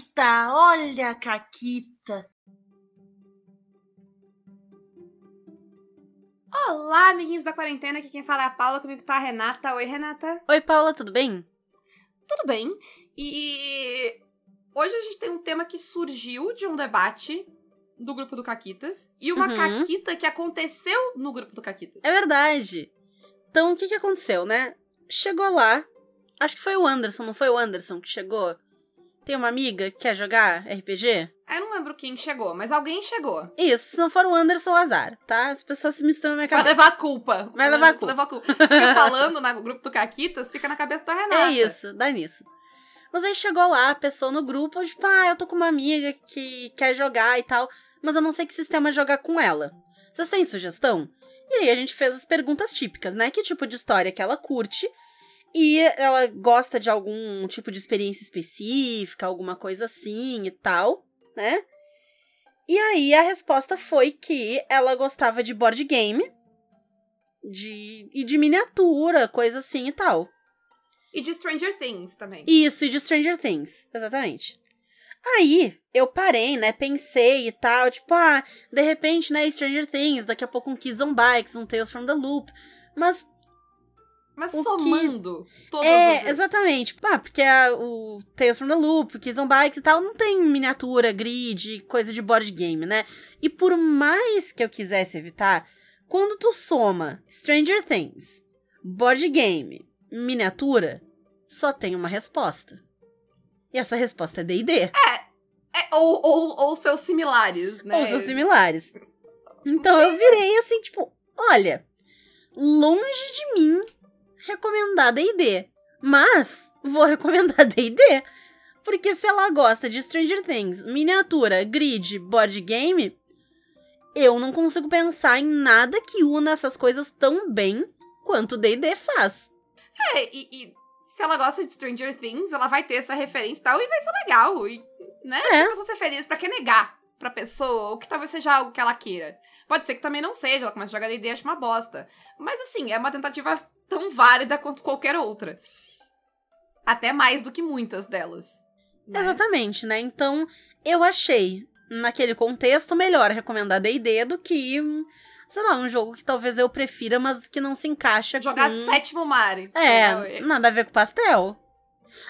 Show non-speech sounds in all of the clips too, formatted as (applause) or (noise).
Caquita, olha a Caquita. Olá, amiguinhos da quarentena, aqui quem fala é a Paula, comigo tá a Renata. Oi, Renata. Oi, Paula, tudo bem? Tudo bem. E hoje a gente tem um tema que surgiu de um debate do grupo do Caquitas e uma Uhum. caquita que aconteceu no grupo do Caquitas. É verdade. Então, o que que aconteceu, né? Chegou lá, acho que foi o Anderson, não foi o Anderson que chegou? Tem uma amiga que quer jogar RPG? Eu não lembro quem chegou, mas alguém chegou. Isso, se não for o Anderson, o azar, tá? As pessoas se misturam na minha Vai cabeça. levar a culpa. Vai levar a culpa. levou a culpa. Fica falando no grupo do Caquitas, fica na cabeça da (laughs) Renata. É isso, dá nisso. Mas aí chegou lá, a pessoa no grupo, tipo, ah, eu tô com uma amiga que quer jogar e tal, mas eu não sei que sistema jogar com ela. Vocês têm sugestão? E aí a gente fez as perguntas típicas, né? Que tipo de história que ela curte e ela gosta de algum tipo de experiência específica, alguma coisa assim e tal, né? E aí a resposta foi que ela gostava de board game de, e de miniatura, coisa assim e tal. E de Stranger Things também. Isso, e de Stranger Things, exatamente. Aí, eu parei, né, pensei e tal, tipo, ah, de repente, né, Stranger Things, daqui a pouco um Kids on Bikes, um Tales from the Loop, mas Mas O que- somando todas é, as... exatamente, ah, porque a, o Tales from the Loop, Kids on Bikes e tal, não tem miniatura, grid, coisa de board game, né, e por mais que eu quisesse evitar, quando tu soma Stranger Things, board game, miniatura, só tem uma resposta. E essa resposta é D&D. É, ou, ou, ou seus similares, né? Ou seus similares. (laughs) Então eu virei assim, tipo, olha, longe de mim recomendar D&D, mas vou recomendar (laughs) D&D. Porque se ela gosta de Stranger Things, miniatura, grid, board game, eu não consigo pensar em nada que una essas coisas tão bem quanto D&D faz. É, e, e se ela gosta de Stranger Things, ela vai ter essa referência e tal, e vai ser legal. E, né? É. A pessoa ser feliz, pra que negar pra pessoa, ou que talvez seja algo que ela queira. Pode ser que também não seja, ela começa a jogar D&D e acha uma bosta. Mas assim, é uma tentativa tão válida quanto qualquer outra. Até mais do que muitas delas. né? Exatamente, né? Então, eu achei, naquele contexto, melhor recomendar D&D do que, sei lá, um jogo que talvez eu prefira, mas que não se encaixa Jogar com... sétimo Mario. É, nada a ver com pastel.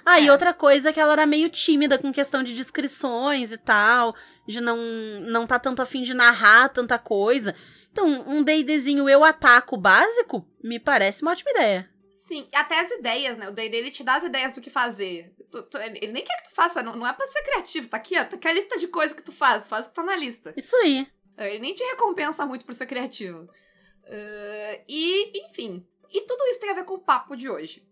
Ah, e É. outra coisa é que ela era meio tímida com questão de descrições e tal, de não não tá tanto afim de narrar tanta coisa. Então, um D&Dzinho eu ataco básico me parece uma ótima ideia. Sim, até as ideias, né? O D&D, ele te dá as ideias do que fazer. Tu- tu- ele nem quer que tu faça, não, não é pra ser criativo. Tá aqui, ó, tá aqui a lista de coisas que tu faz. Faz o que tá na lista. Isso aí. Ele nem te recompensa muito por ser criativo. Ah, e, enfim. E tudo isso tem a ver com o papo de hoje.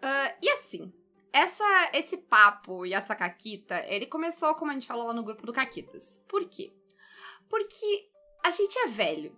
Ah, e assim, essa, esse papo e essa caquita, ele começou, como a gente falou lá no grupo do Caquitas. Por quê? Porque a gente é velho.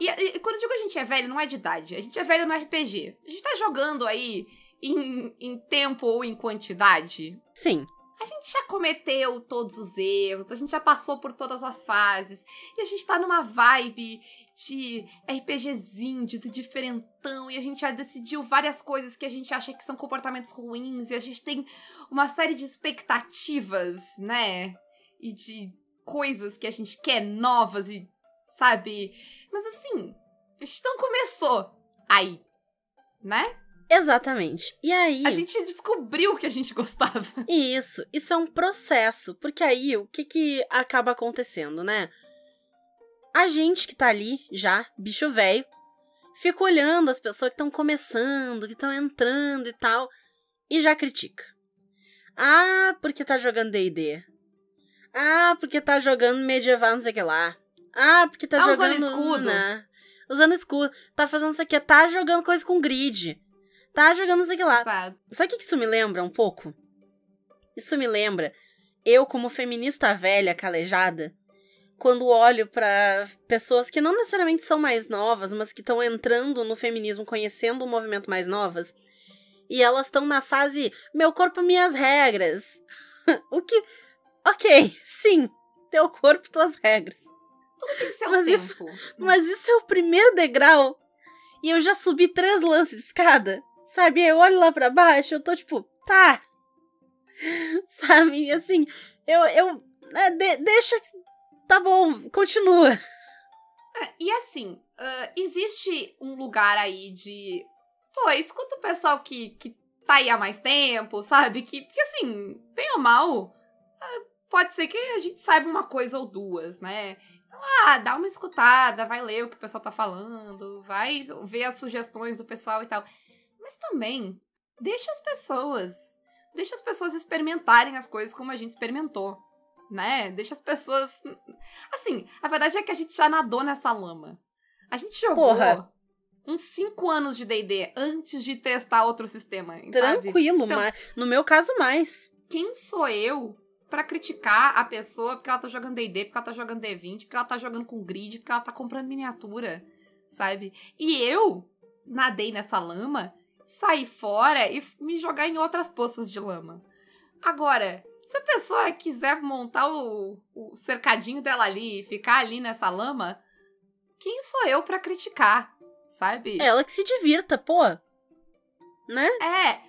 E, e quando eu digo a gente é velho, não é de idade. A gente é velho no RPG. A gente tá jogando aí em, em tempo ou em quantidade Sim. a gente já cometeu todos os erros, a gente já passou por todas as fases, e a gente tá numa vibe de RPGs indies e diferentão, e a gente já decidiu várias coisas que a gente acha que são comportamentos ruins, e a gente tem uma série de expectativas, né? E de coisas que a gente quer novas e, sabe? Mas assim, a gente não começou aí, né? Exatamente. E aí... A gente descobriu que a gente gostava. (laughs) Isso, isso é um processo, porque aí o que que acaba acontecendo, né? A gente que tá ali já, bicho velho, fica olhando as pessoas que estão começando, que estão entrando e tal, e já critica. Ah, porque tá jogando D&D. Ah, porque tá jogando medieval, não sei o que lá. Ah, porque tá, Tá usando jogando... escudo. né? Usando escudo. Tá fazendo isso aqui, tá jogando coisa com grid. Tá jogando não sei o que lá. Sabe? Sabe o que isso me lembra um pouco? Isso me lembra eu, como feminista velha, calejada, quando olho pra pessoas que não necessariamente são mais novas, mas que estão entrando no feminismo, conhecendo o movimento mais novas, e elas estão na fase meu corpo, minhas regras. (laughs) o que. Ok, sim, teu corpo, tuas regras. Tudo tem que ser o Mas tempo. isso- Mas isso é o primeiro degrau. E eu já subi três lances de escada. Sabe? Eu olho lá pra baixo, eu tô tipo, tá. (laughs) Sabe? E assim, eu. eu é, de- deixa. Tá bom, continua. É, e assim, ah, existe um lugar aí de. Pô, escuta o pessoal que, que tá aí há mais tempo, sabe? Que, porque assim, bem ou mal, ah, pode ser que a gente saiba uma coisa ou duas, né? Então, ah, dá uma escutada, vai ler o que o pessoal tá falando, vai ver as sugestões do pessoal e tal. Mas também, deixa as pessoas. Deixa as pessoas experimentarem as coisas como a gente experimentou. Né? Deixa as pessoas. Assim, a verdade é que a gente já nadou nessa lama. A gente jogou Porra. uns 5 anos de DD antes de testar outro sistema. Tranquilo, Então- mas no meu caso, mais. Quem sou eu pra criticar a pessoa porque ela tá jogando D&D, porque ela tá jogando D20, porque ela tá jogando com grid, porque ela tá comprando miniatura, sabe? E eu nadei nessa lama, saí fora e me jogar em outras poças de lama. Agora, se a pessoa quiser montar o, o cercadinho dela ali e ficar ali nessa lama, quem sou eu pra criticar, sabe? Ela que se divirta, pô. Né? É.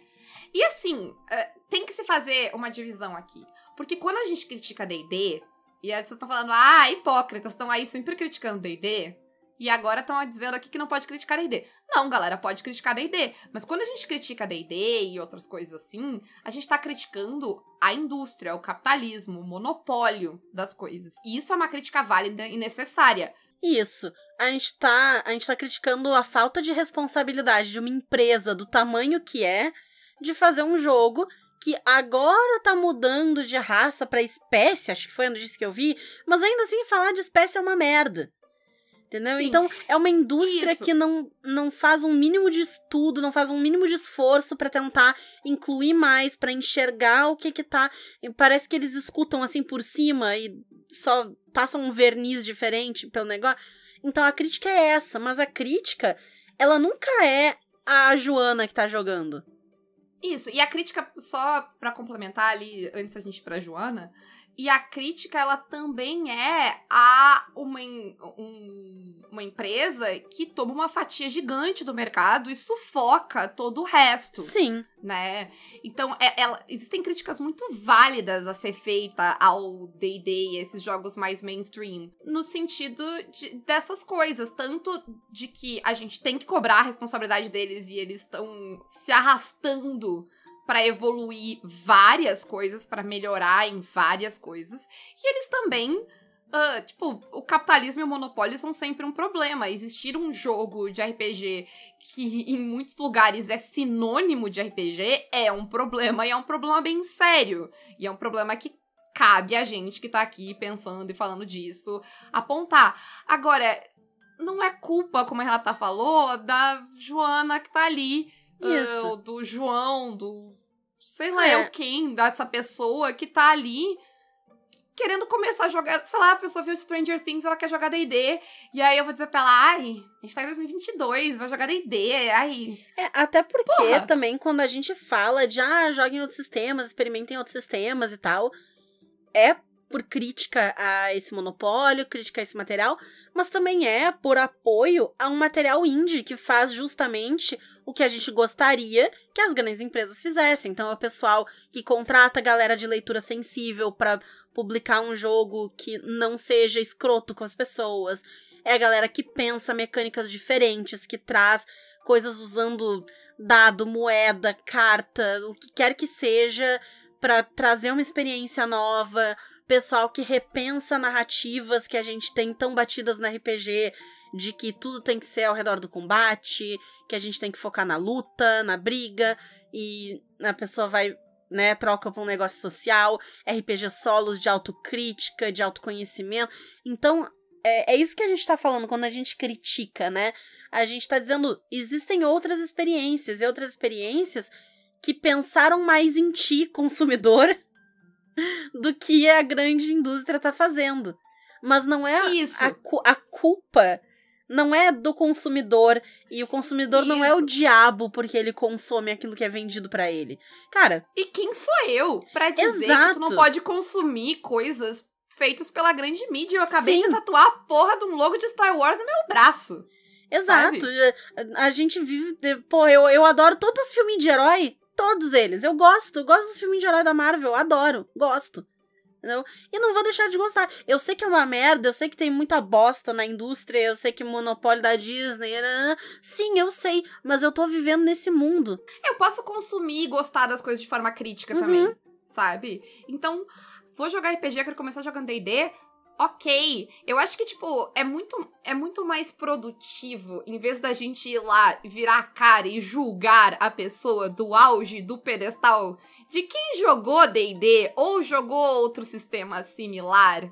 E assim, é, tem que se fazer uma divisão aqui. Porque quando a gente critica D&D, e aí vocês estão falando, ah, hipócritas, estão aí sempre criticando D&D, e agora estão dizendo aqui que não pode criticar D&D. Não, galera, pode criticar D&D. Mas quando a gente critica D&D e outras coisas assim, a gente tá criticando a indústria, o capitalismo, o monopólio das coisas. E isso é uma crítica válida e necessária. Isso. A gente tá, a gente tá criticando a falta de responsabilidade de uma empresa do tamanho que é de fazer um jogo que agora tá mudando de raça pra espécie, acho que foi onde disse que eu vi, mas ainda assim falar de espécie é uma merda. Entendeu? Sim. Então, é uma indústria Isso. que não, não faz um mínimo de estudo, não faz um mínimo de esforço pra tentar incluir mais, pra enxergar o que que tá. Parece que eles escutam assim por cima e só passam um verniz diferente pelo negócio. Então a crítica é essa, mas a crítica, ela nunca é a Joana que tá jogando. Isso, e a crítica, só pra complementar ali, antes da gente ir pra Joana, e a crítica, ela também é a uma, um- uma empresa que toma uma fatia gigante do mercado e sufoca todo o resto, Sim. né? Então, é- ela- existem críticas muito válidas a ser feita ao D&D e esses jogos mais mainstream, no sentido de- dessas coisas, tanto de que a gente tem que cobrar a responsabilidade deles e eles estão se arrastando pra evoluir várias coisas, pra melhorar em várias coisas, e eles também ah, tipo, o capitalismo e o monopólio são sempre um problema. Existir um jogo de RPG que (laughs) em muitos lugares é sinônimo de RPG é um problema e é um problema bem sério. E é um problema que cabe a gente que tá aqui pensando e falando disso apontar. Agora, não é culpa, como a Renata falou, da Joana que tá ali. Isso. ou do João, do. Sei lá, É. é o quem, dessa pessoa que tá ali querendo começar a jogar, sei lá, a pessoa viu Stranger Things, ela quer jogar D&D, e aí eu vou dizer pra ela, ai, a gente tá em 2022, vai jogar D&D, ai... É, até porque Porra. também quando a gente fala de ah, joguem outros sistemas, experimentem outros sistemas e tal, é por crítica a esse monopólio, crítica a esse material, mas também é por apoio a um material indie que faz justamente o que a gente gostaria que as grandes empresas fizessem. Então é o pessoal que contrata a galera de leitura sensível pra publicar um jogo que não seja escroto com as pessoas. É a galera que pensa mecânicas diferentes, que traz coisas usando dado, moeda, carta, o que quer que seja, pra trazer uma experiência nova. Pessoal que repensa narrativas que a gente tem tão batidas no RPG, de que tudo tem que ser ao redor do combate, que a gente tem que focar na luta, na briga, e a pessoa vai, né, troca pra um negócio social, RPG solos de autocrítica, de autoconhecimento. Então, é, é isso que a gente tá falando quando a gente critica, né? A gente tá dizendo, existem outras experiências, e outras experiências que pensaram mais em ti, (laughs) consumidor, do que a grande indústria tá fazendo. Mas não é Isso. a, cu- a culpa não é do consumidor e o consumidor não é o Isso. diabo porque ele consome aquilo que é vendido pra ele. Cara, E quem sou eu pra dizer que Exato. tu não pode consumir coisas feitas pela grande mídia? Eu acabei Sim. de tatuar a porra de um logo de Star Wars no meu braço. exato. A, a gente vive, pô, eu, eu adoro todos os filmes de herói. todos eles. Eu gosto, eu gosto dos filmes de herói da Marvel, adoro, gosto. Entendeu? E não vou deixar de gostar. Eu sei que é uma merda, eu sei que tem muita bosta na indústria, eu sei que monopólio da Disney. Sim, eu sei, mas eu tô vivendo nesse mundo. Eu posso consumir e gostar das coisas de forma crítica Uhum. também, sabe? Então, vou jogar RPG, quero começar jogando D&D. Ok, eu acho que, tipo, é muito, é muito mais produtivo, em vez da gente ir lá, virar a cara e julgar a pessoa do auge, do pedestal, de quem jogou D&D ou jogou outro sistema similar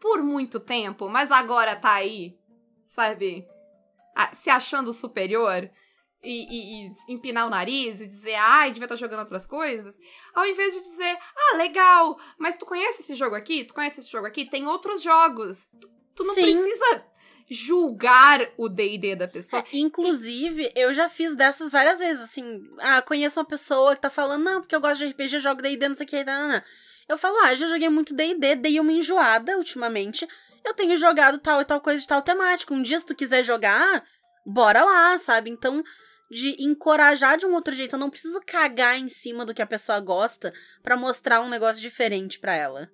por muito tempo, mas agora tá aí, sabe? Ah, se achando superior e, e- e empinar o nariz e dizer, ai, devia estar jogando outras coisas, ao invés de dizer, ah, legal, mas tu conhece esse jogo aqui? Tu conhece esse jogo aqui? Tem outros jogos. Tu, tu não Sim. precisa julgar o D&D da pessoa. É, inclusive, eu já fiz dessas várias vezes, assim, ah, conheço uma pessoa que tá falando, não, porque eu gosto de RPG, jogo D&D, não sei o que, não, não. Eu falo, ah, já joguei muito D&D, dei uma enjoada ultimamente, eu tenho jogado tal e tal coisa de tal temática, um dia se tu quiser jogar, bora lá, sabe? Então, de encorajar de um outro jeito, eu não preciso cagar em cima do que a pessoa gosta pra mostrar um negócio diferente pra ela.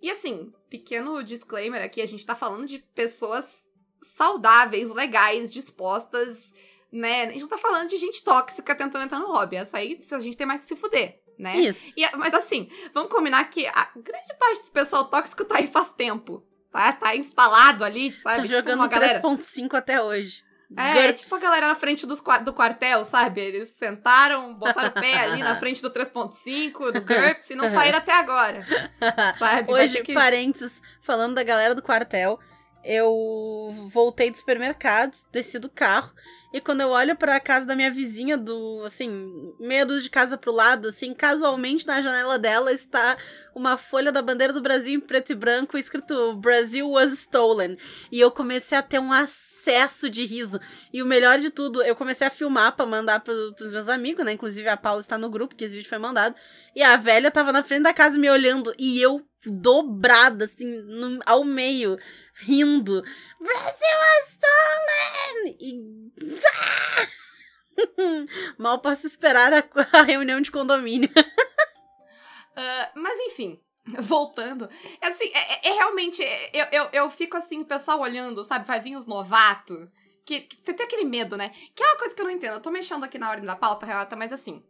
E assim, pequeno disclaimer aqui, a gente tá falando de pessoas saudáveis, legais, dispostas, né? A gente não tá falando de gente tóxica tentando entrar no hobby. Essa aí a gente tem mais que se fuder, né? Isso. E, mas assim, vamos combinar que a grande parte do pessoal tóxico tá aí faz tempo. Tá, tá instalado ali, sabe? Tipo jogando galera. 3.5 até hoje. É, GURPS. tipo a galera na frente dos, do quartel, sabe? Eles sentaram, botaram o pé (laughs) ali na frente do 3.5, do (laughs) GURPS, e não saíram até agora. (laughs) Sabe? Hoje, que- parênteses, falando da galera do quartel, eu voltei do supermercado, desci do carro, e quando eu olho pra casa da minha vizinha, do, assim, meia dúzia de casa pro lado, assim, casualmente na janela dela está uma folha da bandeira do Brasil em preto e branco, escrito Brasil was stolen. E eu comecei a ter um acesso de riso. E o melhor de tudo, eu comecei a filmar pra mandar pro, pros meus amigos, né? Inclusive a Paula está no grupo, que esse vídeo foi mandado. E a velha tava na frente da casa me olhando e eu dobrada, assim, no- ao meio, rindo. Brasil was stolen! E. (laughs) Mal posso esperar a, a reunião de condomínio. (laughs) Ah, mas enfim, (laughs) voltando. É assim, é, é- é realmente. é- eu, eu, eu fico assim, o pessoal olhando, sabe? Vai vir os novatos. Que, que tem aquele medo, né? Que é uma coisa que eu não entendo. Eu tô mexendo aqui na ordem da pauta, Renata, mas assim.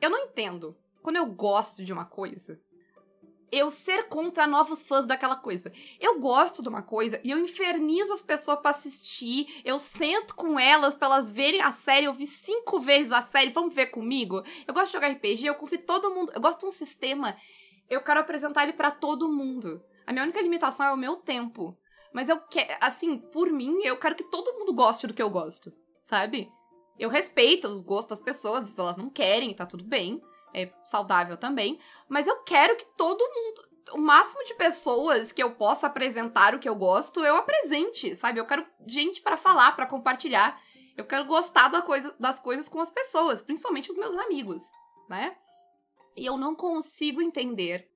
Eu não entendo. Quando eu gosto de uma coisa, eu ser contra novos fãs daquela coisa. Eu gosto de uma coisa e eu infernizo as pessoas pra assistir. Eu sento com elas pra elas verem a série. Eu vi cinco vezes a série. Vamos ver comigo? Eu gosto de jogar RPG, eu convido todo mundo. Eu gosto de um sistema. Eu quero apresentar ele pra todo mundo. A minha única limitação é o meu tempo. Mas eu quero, assim, por mim, eu quero que todo mundo goste do que eu gosto, sabe? Eu respeito os gostos das pessoas, se elas não querem, tá tudo bem. É saudável também. Mas eu quero que todo mundo. O máximo de pessoas que eu possa apresentar o que eu gosto, eu apresente, sabe? Eu quero gente pra falar, pra compartilhar. Eu quero gostar da coisa, das coisas com as pessoas, principalmente os meus amigos, né? E eu não consigo entender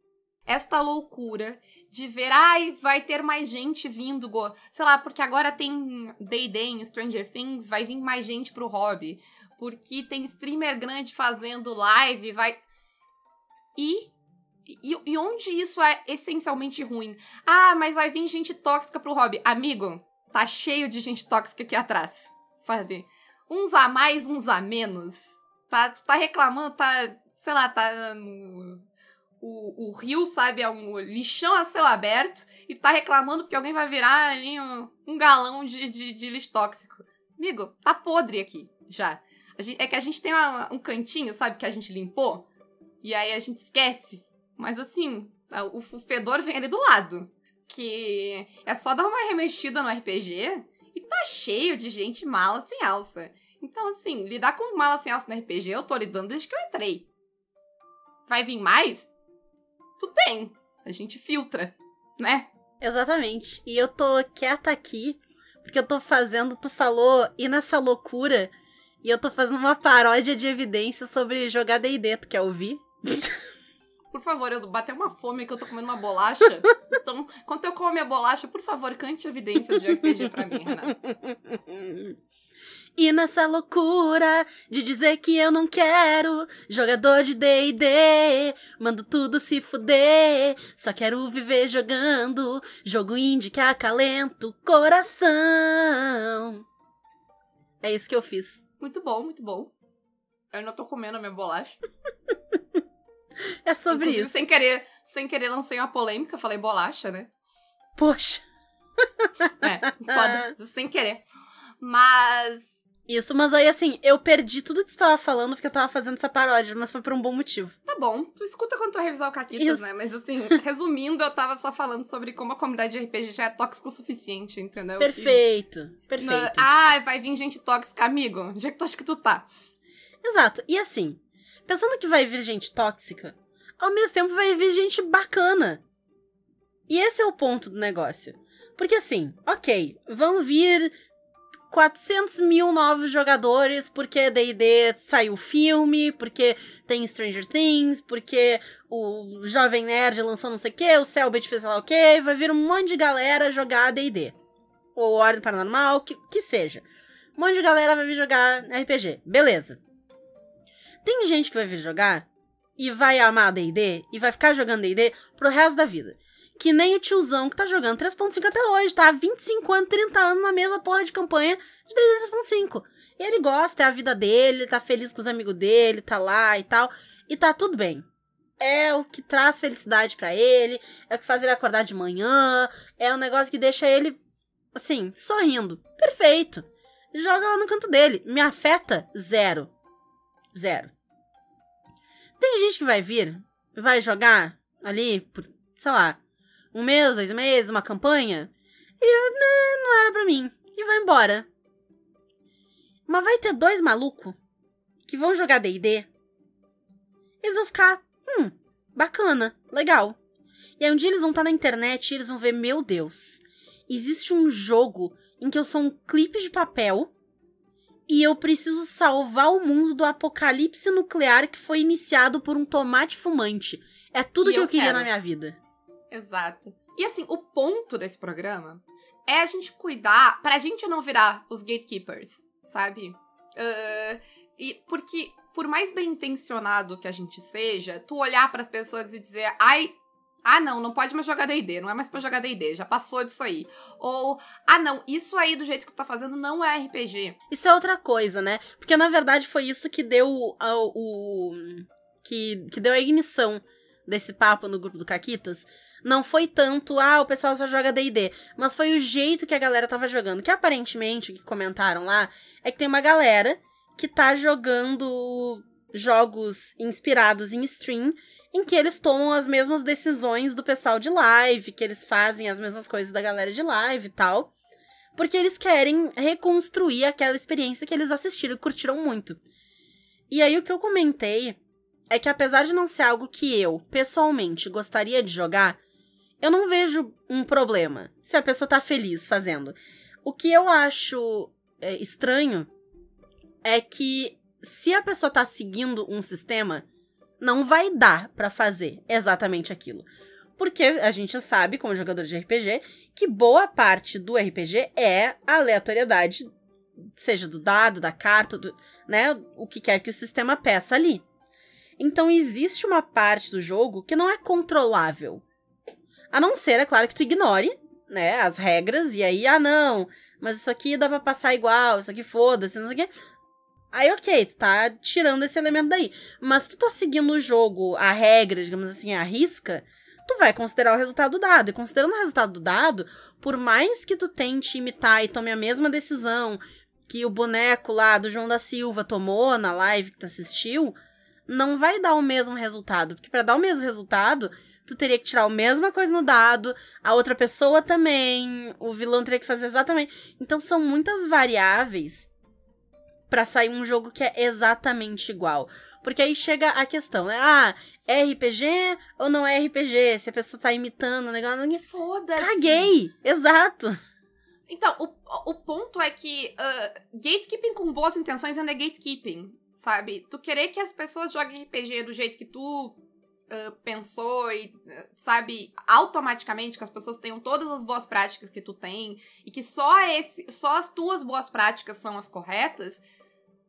esta loucura de ver, ai, vai ter mais gente vindo, go- sei lá, porque agora tem D&D em Stranger Things, vai vir mais gente pro hobby, porque tem streamer grande fazendo live, vai... E, e, e onde isso é essencialmente ruim? Ah, mas vai vir gente tóxica pro hobby. Amigo, tá cheio de gente tóxica aqui atrás, sabe? Uns a mais, uns a menos. Tá, tu tá reclamando, tá, sei lá, tá no o, o rio, sabe, é um lixão a céu aberto e tá reclamando porque alguém vai virar ali um, um galão de, de, de lixo tóxico. Amigo, tá podre aqui, já. Gente- é que a gente tem uma- um cantinho, sabe, que a gente limpou, e aí a gente esquece. Mas assim, o, o fedor vem ali do lado. Que é só dar uma remexida no RPG e tá cheio de gente mala sem alça. Então, assim, lidar com mala sem alça no RPG eu tô lidando desde que eu entrei. Vai vir mais? Tudo bem. A gente filtra, né? Exatamente. E eu tô quieta aqui, porque eu tô fazendo, tu falou, e nessa loucura, e eu tô fazendo uma paródia de evidência sobre jogar D&D, tu quer ouvir? Por favor, eu bateu uma fome que eu tô comendo uma bolacha. (laughs) Então, enquanto eu como minha bolacha, por favor, cante evidências de RPG pra mim, Renata. (laughs) E nessa loucura de dizer que eu não quero jogador de D&D, mando tudo se fuder, só quero viver jogando jogo indie que acalenta o coração. É isso que eu fiz. Muito bom, muito bom. Eu ainda tô comendo a minha bolacha. (laughs) É sobre Inclusive, isso. sem querer, sem querer lancei uma polêmica, falei bolacha, né? Poxa. É, foda, sem querer. Mas Isso, mas aí assim, eu perdi tudo que você tava falando porque eu tava fazendo essa paródia, mas foi por um bom motivo. Tá bom, tu escuta quando tu revisar o Caquitas, Isso. né? Mas assim, (laughs) resumindo, eu tava só falando sobre como a comunidade de RPG já é tóxico o suficiente, entendeu? Perfeito, E- perfeito. Ah, vai vir gente tóxica, amigo. Onde é que tu acha que tu tá? Exato. E assim, pensando que vai vir gente tóxica, ao mesmo tempo vai vir gente bacana. E esse é o ponto do negócio. Porque assim, ok, vão vir 400 mil novos jogadores porque D&D saiu filme, porque tem Stranger Things, porque o Jovem Nerd lançou não sei o que, o Selbit fez sei lá o que, vai vir um monte de galera jogar D&D. Ou Ordem Paranormal, que, que seja. Um monte de galera vai vir jogar RPG. Beleza. Tem gente que vai vir jogar e vai amar D&D e vai ficar jogando D&D pro resto da vida. Que nem o tiozão que tá jogando 3.5 até hoje, tá? 25 anos, 30 anos na mesma porra de campanha de D&D 3.5. E ele gosta, é a vida dele, tá feliz com os amigos dele, tá lá e tal. E tá tudo bem. É o que traz felicidade pra ele, é o que faz ele acordar de manhã, é um negócio que deixa ele, assim, sorrindo. Perfeito. Joga lá no canto dele. Me afeta? Zero. Zero. Tem gente que vai vir, vai jogar ali por, sei lá, um mês, dois meses, uma campanha, e né, não era pra mim. E vai embora. Mas vai ter dois malucos que vão jogar D&D. Eles vão ficar, hum, bacana, legal. E aí um dia eles vão estar na internet e eles vão ver, meu Deus, existe um jogo em que eu sou um clipe de papel e eu preciso salvar o mundo do apocalipse nuclear que foi iniciado por um tomate fumante. É tudo E que eu, eu queria quero. na minha vida. Exato. E assim, o ponto desse programa é a gente cuidar pra gente não virar os gatekeepers, sabe? Ah, e porque, por mais bem intencionado que a gente seja, tu olhar pras pessoas e dizer, ai. Ah, não, não pode mais jogar D&D, não é mais pra jogar D&D, já passou disso aí. Ou, ah, não, isso aí do jeito que tu tá fazendo não é RPG. Isso é outra coisa, né? Porque na verdade foi isso que deu a- o. que, que deu a ignição desse papo no grupo do Caquitas. Não foi tanto, ah, o pessoal só joga DD, mas foi o jeito que a galera tava jogando. Que aparentemente, o que comentaram lá, é que tem uma galera que tá jogando jogos inspirados em stream, em que eles tomam as mesmas decisões do pessoal de live, que eles fazem as mesmas coisas da galera de live e tal. Porque eles querem reconstruir aquela experiência que eles assistiram e curtiram muito. E aí o que eu comentei é que apesar de não ser algo que eu, pessoalmente, gostaria de jogar, eu não vejo um problema se a pessoa tá feliz fazendo. O que eu acho é, estranho é que se a pessoa tá seguindo um sistema, não vai dar pra fazer exatamente aquilo. Porque a gente sabe, como jogador de RPG, que boa parte do RPG é a aleatoriedade, seja do dado, da carta, do, né, o que quer que o sistema peça ali. Então existe uma parte do jogo que não é controlável. A não ser, é claro, que tu ignore, né, as regras e aí, ah, não, mas isso aqui dá pra passar igual, isso aqui foda-se, não sei o quê. Aí, ok, tu tá tirando esse elemento daí. Mas tu tá seguindo o jogo, a regra, digamos assim, a risca, tu vai considerar o resultado do dado. E considerando o resultado do dado, por mais que tu tente imitar e tome a mesma decisão que o boneco lá do João da Silva tomou na live que tu assistiu, não vai dar o mesmo resultado. Porque para dar o mesmo resultado, tu teria que tirar a mesma coisa no dado, a outra pessoa também, o vilão teria que fazer exatamente. Então são muitas variáveis para sair um jogo que é exatamente igual. Porque aí chega a questão, né? Ah, é RPG ou não é RPG? Se a pessoa tá imitando o negócio. ninguém- Foda-se. Caguei! Exato! Então, o, o ponto é que ah, gatekeeping com boas intenções ainda é gatekeeping, sabe? Tu querer que as pessoas joguem RPG do jeito que tu uh, pensou e, uh, sabe, automaticamente que as pessoas tenham todas as boas práticas que tu tem e que só esse, só as tuas boas práticas são as corretas,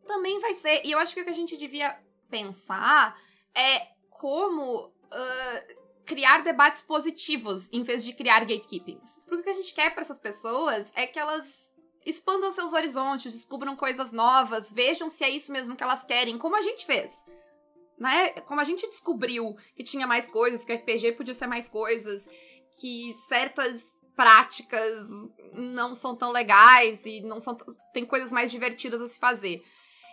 também vai ser. E eu acho que o que a gente devia pensar é como uh, criar debates positivos em vez de criar gatekeepings. Porque o que a gente quer para essas pessoas é que elas expandam seus horizontes, descubram coisas novas, vejam se é isso mesmo que elas querem, como a gente fez. Né? Como a gente descobriu que tinha mais coisas, que RPG podia ser mais coisas, que certas práticas não são tão legais e não são tem coisas mais divertidas a se fazer.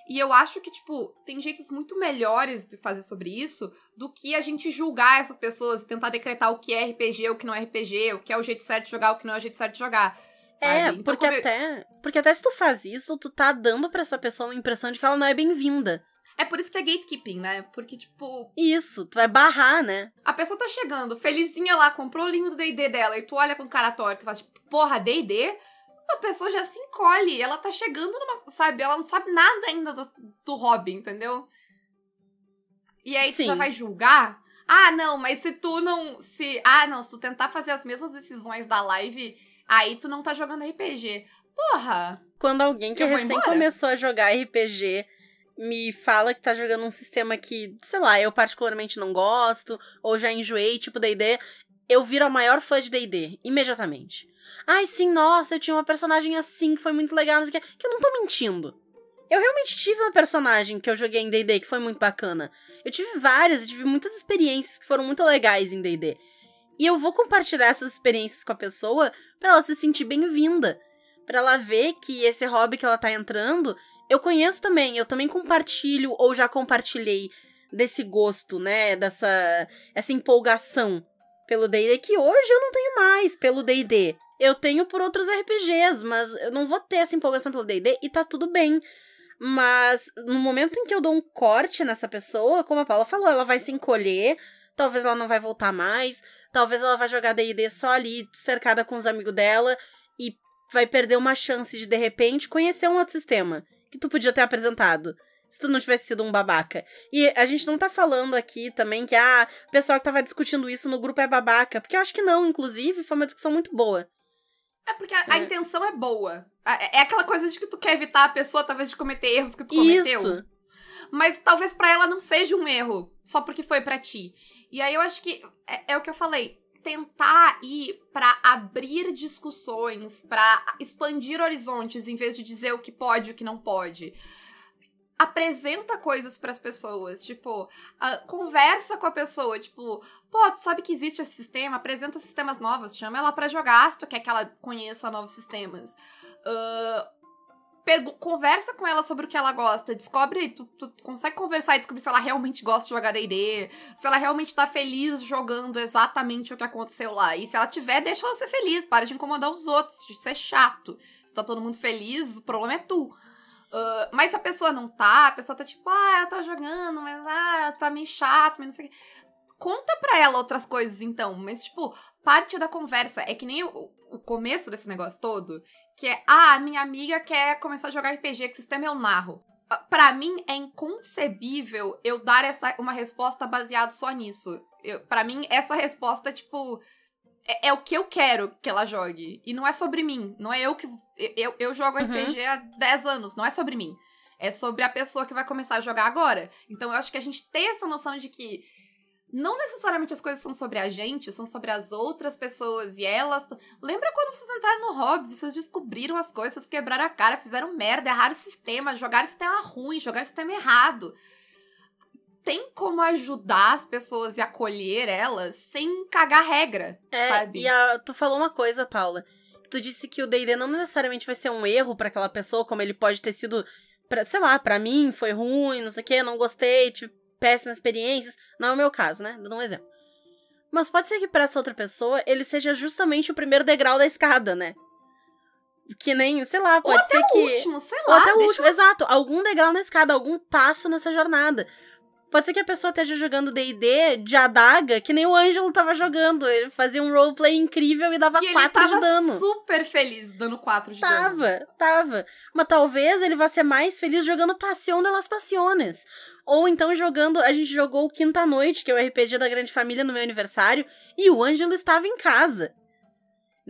E eu acho que, tipo, tem jeitos muito melhores de fazer sobre isso do que a gente julgar essas pessoas e tentar decretar o que é RPG, o que não é RPG, o que é o jeito certo de jogar, o que não é o jeito certo de jogar. É, Então, porque eu- até, porque até se tu faz isso, tu tá dando pra essa pessoa uma impressão de que ela não é bem-vinda. É por isso que é gatekeeping, né? Porque, tipo, Isso, tu vai barrar, né? a pessoa tá chegando, felizinha lá, comprou o livro do D&D dela, e tu olha com cara torta e fala, tipo, porra, D&D? A pessoa já se encolhe, ela tá chegando numa, sabe, ela não sabe nada ainda do, do hobby, entendeu? E aí tu Sim. já vai julgar? Ah, não, mas se tu não, se, ah, não, se tu tentar fazer as mesmas decisões da live, aí tu não tá jogando RPG. Porra! Quando alguém que recém embora? começou a jogar RPG me fala que tá jogando um sistema que, sei lá, eu particularmente não gosto, ou já enjoei, tipo D&D, eu viro a maior fã de D&D, imediatamente. Ai, sim, nossa, eu tinha uma personagem assim que foi muito legal, não sei o que, que eu não tô mentindo. Eu realmente tive uma personagem que eu joguei em D&D que foi muito bacana. Eu tive várias, eu tive muitas experiências que foram muito legais em D&D. E eu vou compartilhar essas experiências com a pessoa pra ela se sentir bem-vinda. Pra ela ver que esse hobby que ela tá entrando, eu conheço também, eu também compartilho ou já compartilhei desse gosto, né, dessa essa empolgação pelo D&D que hoje eu não tenho mais pelo D&D. Eu tenho por outros RPGs, mas eu não vou ter essa empolgação pelo D&D e tá tudo bem. Mas no momento em que eu dou um corte nessa pessoa, como a Paula falou, ela vai se encolher, talvez ela não vai voltar mais, talvez ela vai jogar D&D só ali, cercada com os amigos dela, e vai perder uma chance de, de repente, conhecer um outro sistema que tu podia ter apresentado. Se tu não tivesse sido um babaca. E a gente não tá falando aqui também que, ah, o pessoal que tava discutindo isso no grupo é babaca. Porque eu acho que não, inclusive, foi uma discussão muito boa. É porque a, a É. intenção é boa. É, é aquela coisa de que tu quer evitar a pessoa, talvez, de cometer erros que tu cometeu. Isso. Mas talvez pra ela não seja um erro, só porque foi pra ti. E aí eu acho que é, é o que eu falei. Tentar ir pra abrir discussões, pra expandir horizontes, em vez de dizer o que pode e o que não pode. Apresenta coisas pras pessoas, tipo, ah, conversa com a pessoa, tipo, pô, tu sabe que existe esse sistema, apresenta sistemas novos, chama ela pra jogar se tu quer que ela conheça novos sistemas. Pergu- conversa com ela sobre o que ela gosta, descobre, tu, tu consegue conversar e descobrir se ela realmente gosta de jogar D&D, se ela realmente tá feliz jogando exatamente o que aconteceu lá. E se ela tiver, deixa ela ser feliz, para de incomodar os outros, isso é chato. Se tá todo mundo feliz, o problema é tu. Ah, mas se a pessoa não tá, a pessoa tá tipo, ah, ela tá jogando, mas ah, tá meio chato, mas não sei o que. Conta pra ela outras coisas, então. Mas, tipo, parte da conversa é que nem o, o começo desse negócio todo, que é, ah, minha amiga quer começar a jogar RPG, que sistema eu narro? Ah, Pra mim, é inconcebível eu dar essa, uma resposta baseada só nisso. Pra mim, essa resposta, tipo, é, é o que eu quero que ela jogue. E não é sobre mim. Não é eu que. Eu, eu jogo Uhum. RPG há 10 anos, não é sobre mim. É sobre a pessoa que vai começar a jogar agora. Então eu acho que a gente tem essa noção de que não necessariamente as coisas são sobre a gente, são sobre as outras pessoas e elas. Lembra quando vocês entraram no hobby, vocês descobriram as coisas, vocês quebraram a cara, fizeram merda, erraram o sistema, jogaram sistema ruim, jogaram sistema errado. Tem como ajudar as pessoas e acolher elas sem cagar regra, É, sabe? e a- tu falou uma coisa, Paula. Tu disse que o D&D não necessariamente vai ser um erro pra aquela pessoa, como ele pode ter sido, pra, sei lá, pra mim foi ruim, não sei o que, não gostei, tive péssimas experiências. Não é o meu caso, né? Dando um exemplo. Mas pode ser que pra essa outra pessoa ele seja justamente o primeiro degrau da escada, né? Que nem, sei lá, pode ser O que último, sei ou lá, até o último, exato, algum degrau na escada, algum passo nessa jornada. Pode ser que a pessoa esteja jogando D&D de adaga, que nem o Ângelo tava jogando. Ele fazia um roleplay incrível e dava E ele 4 tava de dano. super feliz dando 4 de dano. Tava, tava. Mas talvez ele vá ser mais feliz jogando Passion de las Passiones. Ou então jogando. A gente jogou Quinta Noite, que é o RPG da Grande Família, no meu aniversário, e o Ângelo estava em casa.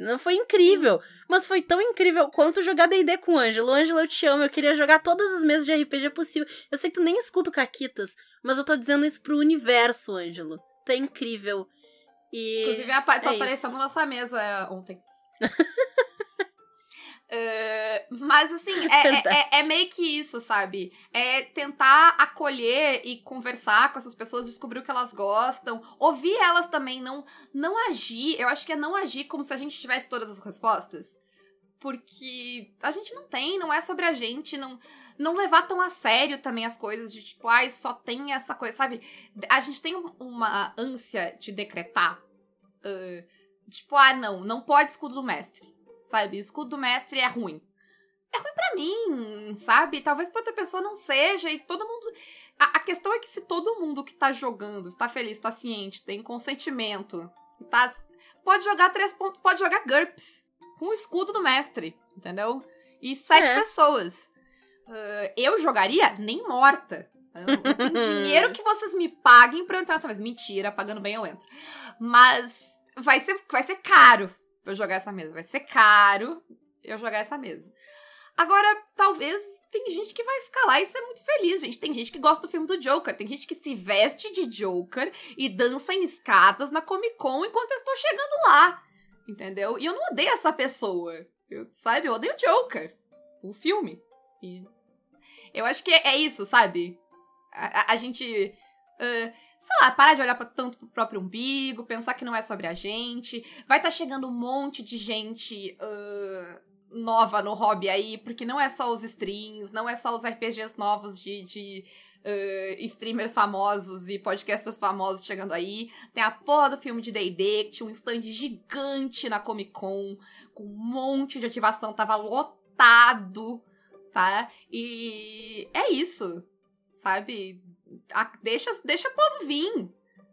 Não foi incrível, mas foi tão incrível quanto jogar D&D com o Ângelo. Ângelo, eu te amo, eu queria jogar todas as mesas de RPG possível. Eu sei que tu nem escuta o Caquitas, mas eu tô dizendo isso pro universo, Ângelo. Tu é incrível. E Inclusive, a tu é apareceu isso. na nossa mesa é, ontem. (laughs) É, mas assim, (laughs) é, é- é, é meio que isso, sabe? É tentar acolher e conversar com essas pessoas, descobrir o que elas gostam, ouvir elas também, não, não agir. Eu acho que é não agir como se a gente tivesse todas as respostas. Porque a gente não tem, não é sobre a gente, não, não levar tão a sério também as coisas de tipo, ai, só tem essa coisa, sabe? A gente tem um- uma ânsia de decretar. ah, tipo, ah, não, não pode escudo do mestre. Sabe? Escudo do mestre é ruim. É ruim pra mim, sabe? Talvez pra outra pessoa não seja. E todo mundo. A, a questão é que se todo mundo que tá jogando está feliz, tá ciente, tem consentimento, tá. Pode jogar três pontos. Pode jogar GURPS com o escudo do mestre, entendeu? E sete É. pessoas. Ah, eu jogaria nem morta. Tenho (laughs) dinheiro que vocês me paguem pra eu entrar nessa mesa. Mentira, pagando bem eu entro. Mas vai ser, vai ser caro eu jogar essa mesa. Vai ser caro eu jogar essa mesa. Agora, talvez tem gente que vai ficar lá e ser muito feliz, gente. Tem gente que gosta do filme do Joker. Tem gente que se veste de Joker e dança em escadas na Comic Con enquanto eu estou chegando lá. Entendeu? E eu não odeio essa pessoa. Eu, sabe? Eu odeio o Joker. O filme. E eu acho que é isso, sabe? A, a- a gente. ah, sei lá, parar de olhar pra, tanto pro próprio umbigo, pensar que não é sobre a gente. Vai estar chegando um monte de gente ah, nova no hobby aí, porque não é só os streams, não é só os RPGs novos de. de ah, streamers famosos e podcasters famosos chegando aí. Tem a porra do filme de D&D, que tinha um stand gigante na Comic Con, com um monte de ativação, tava lotado, tá? E é isso, sabe? A- deixa, deixa o povo vir.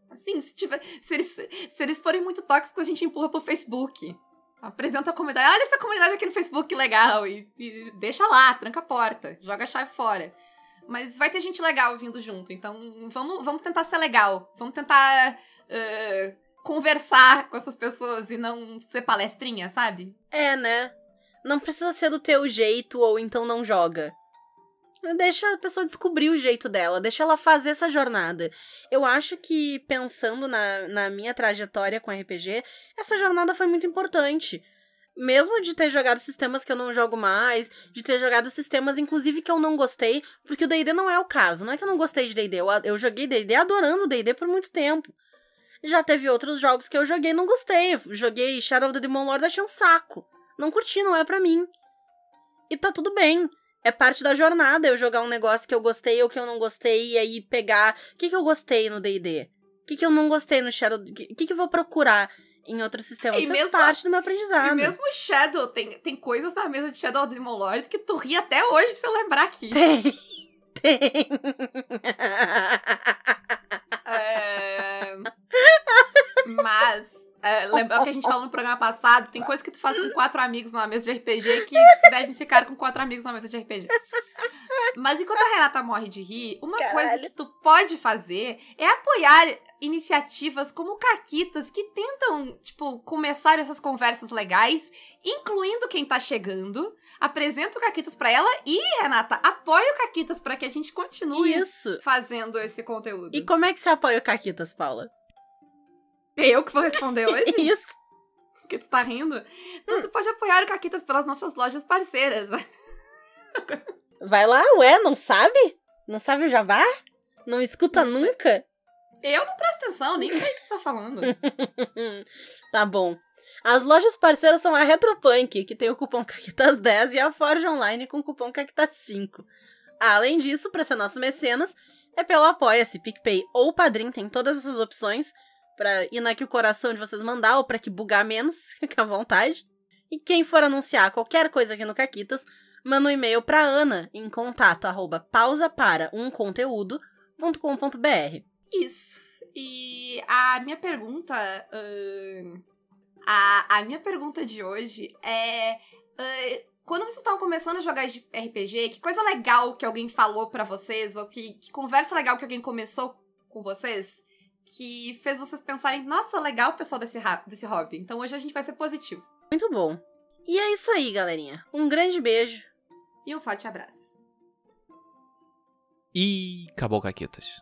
Assim, se, tiver, se, eles, se eles forem muito tóxicos, a gente empurra pro Facebook. Apresenta a comunidade. Olha essa comunidade aqui no Facebook, legal. E, e deixa lá, tranca a porta, joga a chave fora. Mas vai ter gente legal vindo junto. Então vamos, vamos tentar ser legal. Vamos tentar eh, conversar com essas pessoas e não ser palestrinha, sabe? É, né? Não precisa ser do teu jeito ou então não joga. Deixa a pessoa descobrir o jeito dela, deixa ela fazer essa jornada. Eu acho que, pensando na, na minha trajetória com RPG, essa jornada foi muito importante. Mesmo de ter jogado sistemas que eu não jogo mais, de ter jogado sistemas, inclusive, que eu não gostei, porque o DD não é o caso. Não é que eu não gostei de DD, eu, eu joguei DD adorando DD por muito tempo. Já teve outros jogos que eu joguei e não gostei. Joguei Shadow of the Demon Lord, achei um saco. Não curti, não é pra mim. E tá tudo bem. É parte da jornada eu jogar um negócio que eu gostei ou que eu não gostei e aí pegar. O que, que eu gostei no DD? O que, que eu não gostei no Shadow? O que, que, eu vou procurar em outros sistemas? E Isso faz mesmo- parte do meu aprendizado. E mesmo o Shadow, tem, tem coisas na mesa de Shadow of the Lord que tu ri até hoje se eu lembrar aqui. (laughs) Tem. Tem. É... Mas, é, lembra o que a gente falou no programa passado, tem coisa que tu faz com quatro amigos numa mesa de RPG que devem ficar com quatro amigos numa mesa de RPG. Mas enquanto a Renata morre de rir, uma coisa Caralho. que tu pode fazer é apoiar iniciativas como Caquitas que tentam, tipo, começar essas conversas legais, incluindo quem tá chegando. Apresenta o Caquitas pra ela e, Renata, apoia o Caquitas pra que a gente continue Isso. fazendo esse conteúdo. E como é que você apoia o Caquitas, Paula? Eu que vou responder (laughs) hoje? Isso. que tu tá rindo? Então tu pode apoiar o Caquitas pelas nossas lojas parceiras. (laughs) Vai lá, ué, não sabe? Não sabe o jabá? Não escuta Não nunca? Eu não presto atenção, nem sei o que tu tá falando. (laughs) tá bom. As lojas parceiras são a Retropunk, que tem o cupom CAQUITAS10, e a Forge Online com o cupom CAQUITAS5. Além disso, para ser nosso mecenas, é pelo Apoia-se, PicPay ou Padrim, tem todas essas opções pra ir na que o coração de vocês mandar ou pra que bugar menos, (laughs) fica à vontade. E quem for anunciar qualquer coisa aqui no Caquitas, manda um e-mail pra Ana em contato arroba pausa para um conteúdo Isso. E a minha pergunta. ahn, a, a minha pergunta de hoje é. ahn, quando vocês estavam começando a jogar de RPG, que coisa legal que alguém falou pra vocês, ou que, que conversa legal que alguém começou com vocês, que fez vocês pensarem, nossa, legal o pessoal desse, desse hobby. Então hoje a gente vai ser positivo. Muito bom. E é isso aí, galerinha. Um grande beijo. E um forte abraço. E acabou, Caquetas.